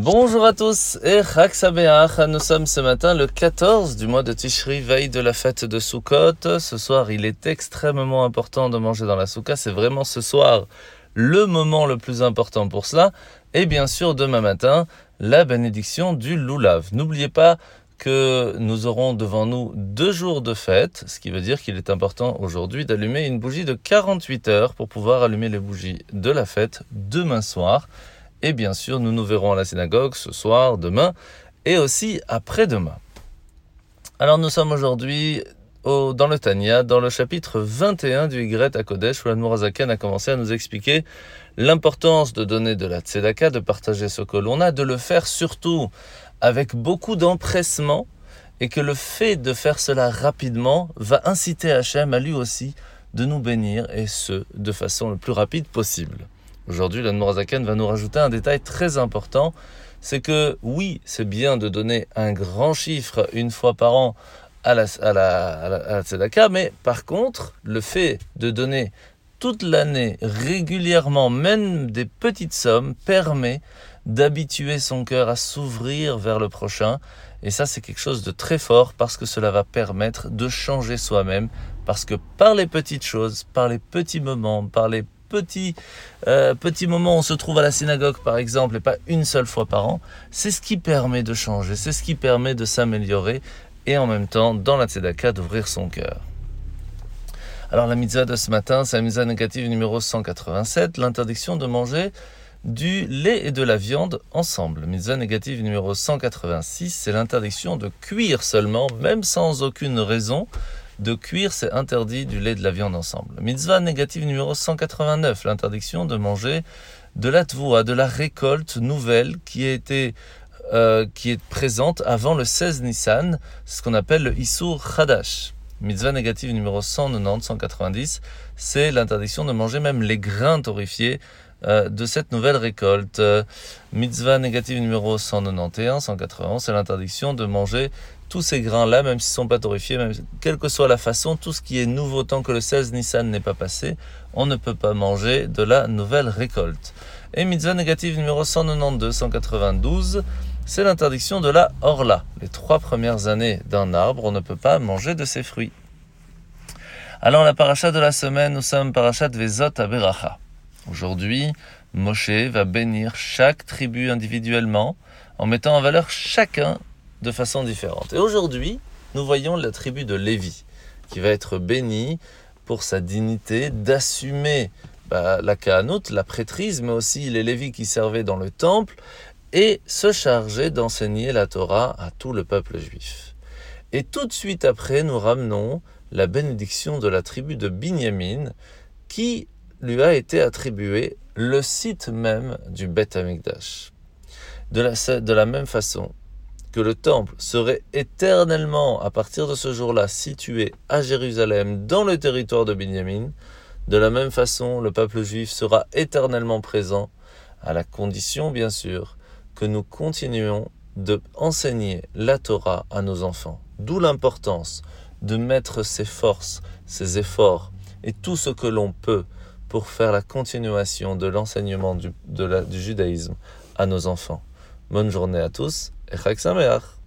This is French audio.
Bonjour à tous et Chag. Nous sommes ce matin le 14 du mois de Tishri, veille de la fête de Sukkot. Ce soir, il est extrêmement important de manger dans la soukha. C'est vraiment ce soir le moment le plus important pour cela. Et bien sûr, demain matin, la bénédiction du Lulav. N'oubliez pas que nous aurons devant nous deux jours de fête, ce qui veut dire qu'il est important aujourd'hui d'allumer une bougie de 48 heures pour pouvoir allumer les bougies de la fête demain soir. Et bien sûr, nous nous verrons à la synagogue ce soir, demain et aussi après-demain. Alors nous sommes aujourd'hui dans le Tanya, dans le chapitre 21 du Y à Kodesh, où l'Admorazaken a commencé à nous expliquer l'importance de donner de la tzedaka, de partager ce que l'on a, de le faire surtout avec beaucoup d'empressement, et que le fait de faire cela rapidement va inciter Hachem à lui aussi de nous bénir, et ce, de façon le plus rapide possible. Aujourd'hui, l'Admorazaken va nous rajouter un détail très important, c'est que oui, c'est bien de donner un grand chiffre une fois par an à la, à tzedaka, mais par contre, le fait de donner toute l'année régulièrement, même des petites sommes, permet d'habituer son cœur à s'ouvrir vers le prochain. Et ça, c'est quelque chose de très fort parce que cela va permettre de changer soi-même. Parce que par les petites choses, par les petits moments, par les petits, euh, petits moments où on se trouve à la synagogue par exemple et pas une seule fois par an, c'est ce qui permet de changer, c'est ce qui permet de s'améliorer et en même temps dans la tzedaka d'ouvrir son cœur. Alors la mitzvah de ce matin, c'est la mitzvah négative numéro 187, l'interdiction de manger du lait et de la viande ensemble. Mitzvah négative numéro 186, c'est l'interdiction de cuire seulement, même sans aucune raison, de cuire, c'est interdit du lait et de la viande ensemble. Mitzvah négative numéro 189, l'interdiction de manger de la tvoua, de la récolte nouvelle qui a euh, est présente avant le 16 Nissan, ce qu'on appelle le Issour Khadash. Mitzvah négative numéro 190, 190, c'est l'interdiction de manger même les grains torréfiés euh, de cette nouvelle récolte. mitzvah négative numéro 191, 191, c'est l'interdiction de manger tous ces grains-là, même s'ils ne sont pas torréfiés, même, quelle que soit la façon, tout ce qui est nouveau tant que le 16 Nissan n'est pas passé, on ne peut pas manger de la nouvelle récolte. Et mitzvah négative numéro 192, 192, c'est l'interdiction de la orla. Les trois premières années d'un arbre, on ne peut pas manger de ses fruits. Alors la paracha de la semaine, nous sommes parachat Vezot Beracha. Aujourd'hui, Moshe va bénir chaque tribu individuellement en mettant en valeur chacun de façon différente. Et aujourd'hui, nous voyons la tribu de Lévi qui va être bénie pour sa dignité d'assumer bah, la Kahanout, la prêtrise, mais aussi les Lévis qui servaient dans le temple et se charger d'enseigner la Torah à tout le peuple juif. Et tout de suite après, nous ramenons la bénédiction de la tribu de Binyamin qui lui a été attribué le site même du Beth Amikdash. De la, de la même façon que le temple serait éternellement, à partir de ce jour-là, situé à Jérusalem, dans le territoire de Binyamin, de la même façon, le peuple juif sera éternellement présent, à la condition, bien sûr, que nous continuions de enseigner la Torah à nos enfants. D'où l'importance de mettre ses forces, ses efforts et tout ce que l'on peut pour faire la continuation de l'enseignement du, judaïsme à nos enfants. Bonne journée à tous et Chag Sameach